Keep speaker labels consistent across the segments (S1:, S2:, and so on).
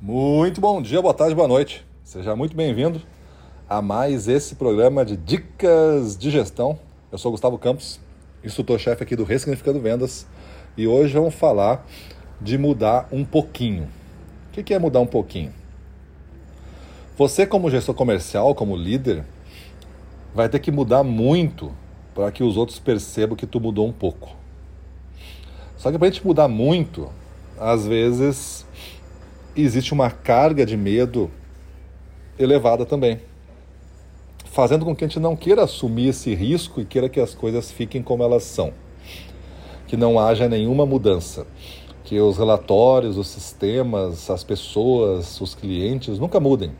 S1: Muito bom dia, boa tarde, boa noite. Seja muito bem-vindo a mais esse programa de Dicas de Gestão. Eu sou Gustavo Campos, instrutor-chefe aqui do Ressignificando Vendas, e hoje vamos falar de mudar um pouquinho. O que é mudar um pouquinho? Você, como gestor comercial, como líder, vai ter que mudar muito para que os outros percebam que tu mudou um pouco. Só que para a gente mudar muito, às vezes existe uma carga de medo elevada também, fazendo com que a gente não queira assumir esse risco e queira que as coisas fiquem como elas são, que não haja nenhuma mudança, que os relatórios, os sistemas, as pessoas, os clientes nunca mudem,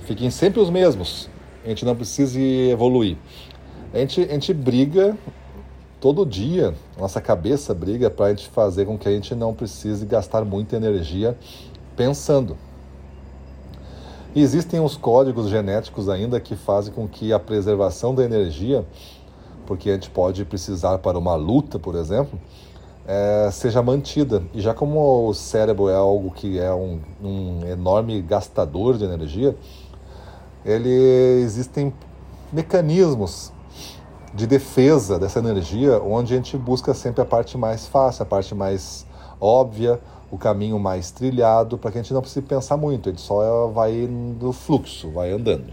S1: fiquem sempre os mesmos. A gente não precise evoluir. A gente, a gente briga todo dia, nossa cabeça briga para a gente fazer com que a gente não precise gastar muita energia pensando. Existem os códigos genéticos ainda que fazem com que a preservação da energia, porque a gente pode precisar para uma luta, por exemplo, é, seja mantida. E já como o cérebro é algo que é um, um enorme gastador de energia, ele existem mecanismos de defesa dessa energia, onde a gente busca sempre a parte mais fácil, a parte mais óbvia, o caminho mais trilhado, para que a gente não precise pensar muito, a gente só vai no fluxo, vai andando.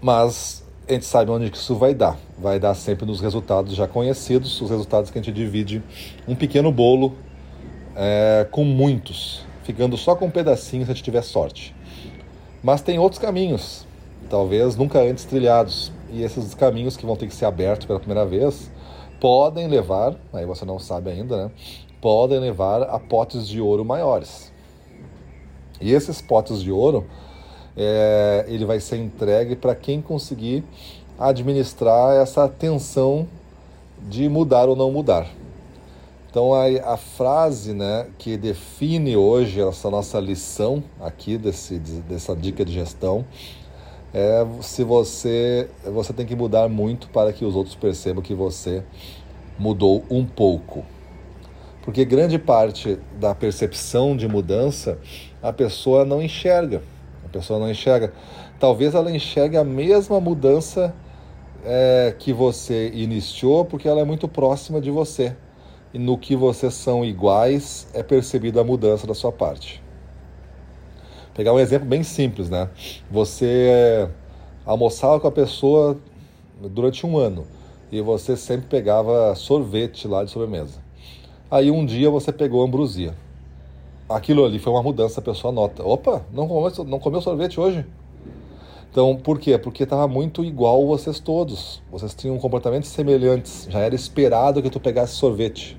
S1: Mas a gente sabe onde que isso vai dar. Vai dar sempre nos resultados já conhecidos, os resultados que a gente divide um pequeno bolo é, com muitos, ficando só com um pedacinho se a gente tiver sorte. Mas tem outros caminhos, talvez nunca antes trilhados, e esses caminhos que vão ter que ser abertos pela primeira vez podem levar, aí você não sabe ainda, né? Podem levar a potes de ouro maiores. E esses potes de ouro, é, ele vai ser entregue para quem conseguir administrar essa tensão de mudar ou não mudar. Então a, a frase né, que define hoje essa nossa lição aqui desse, dessa dica de gestão é se você você tem que mudar muito para que os outros percebam que você mudou um pouco. Porque grande parte da percepção de mudança a pessoa não enxerga. A pessoa não enxerga. Talvez ela enxergue a mesma mudança é, que você iniciou, porque ela é muito próxima de você. E no que vocês são iguais é percebida a mudança da sua parte pegar um exemplo bem simples, né? Você almoçava com a pessoa durante um ano e você sempre pegava sorvete lá de sobremesa. Aí um dia você pegou ambrosia. Aquilo ali foi uma mudança, a pessoa nota. Opa, não comeu, não comeu sorvete hoje? Então, por quê? Porque estava muito igual vocês todos. Vocês tinham comportamentos semelhantes. Já era esperado que tu pegasse sorvete.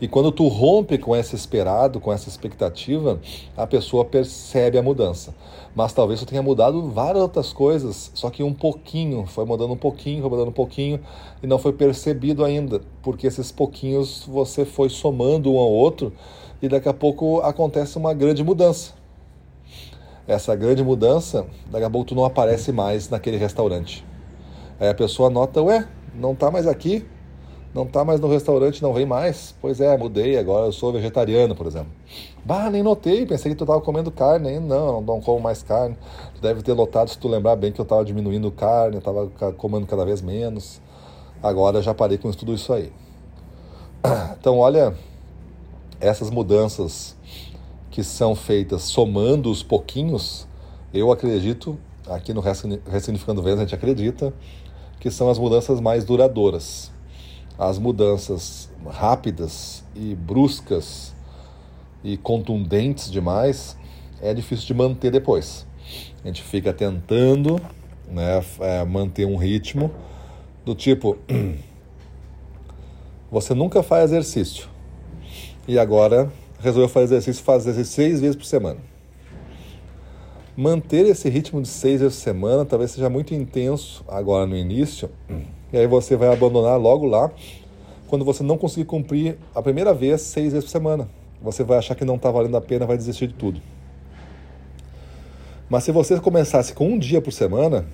S1: E quando tu rompe com esse esperado, com essa expectativa, a pessoa percebe a mudança. Mas talvez tu tenha mudado várias outras coisas, só que um pouquinho, foi mudando um pouquinho, foi mudando um pouquinho, e não foi percebido ainda, porque esses pouquinhos você foi somando um ao outro, e daqui a pouco acontece uma grande mudança. Essa grande mudança, daqui a pouco tu não aparece mais naquele restaurante. Aí a pessoa nota, ué, não tá mais aqui, não tá mais no restaurante, não vem mais. Pois é, mudei, agora eu sou vegetariano, por exemplo. Bah, nem notei, pensei que tu tava comendo carne, não, não como mais carne. Tu deve ter notado, se tu lembrar bem, que eu tava diminuindo carne, eu tava comendo cada vez menos. Agora já parei com tudo isso aí. Então, olha, essas mudanças que são feitas somando os pouquinhos, eu acredito, aqui no Ressignificando Vendas a gente acredita, que são as mudanças mais duradouras as mudanças rápidas e bruscas e contundentes demais é difícil de manter depois. A gente fica tentando né, é, manter um ritmo do tipo: você nunca faz exercício e agora resolveu fazer exercício, faz exercício seis vezes por semana. Manter esse ritmo de seis vezes por semana talvez seja muito intenso agora no início e aí você vai abandonar logo lá quando você não conseguir cumprir a primeira vez seis vezes por semana. Você vai achar que não está valendo a pena, vai desistir de tudo. Mas se você começasse com um dia por semana,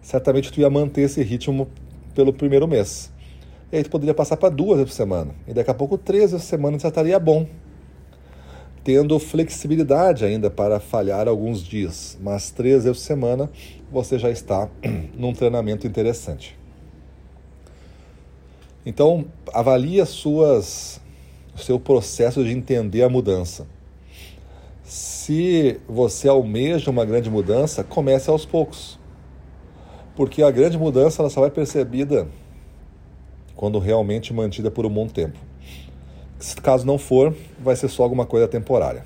S1: certamente tu ia manter esse ritmo pelo primeiro mês. E aí tu poderia passar para duas vezes por semana. E daqui a pouco três vezes por semana já estaria bom. Tendo flexibilidade ainda para falhar alguns dias, mas três vezes por semana você já está num treinamento interessante. Então, avalie as suas, o seu processo de entender a mudança. Se você almeja uma grande mudança, comece aos poucos. Porque a grande mudança ela só vai percebida quando realmente mantida por um bom tempo. Se caso não for, vai ser só alguma coisa temporária.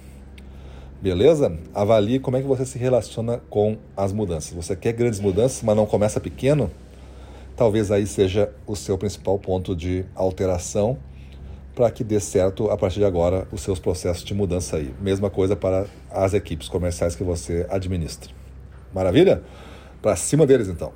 S1: Beleza? Avalie como é que você se relaciona com as mudanças. Você quer grandes mudanças, mas não começa pequeno? Talvez aí seja o seu principal ponto de alteração para que dê certo a partir de agora os seus processos de mudança aí. Mesma coisa para as equipes comerciais que você administra. Maravilha? Para cima deles então.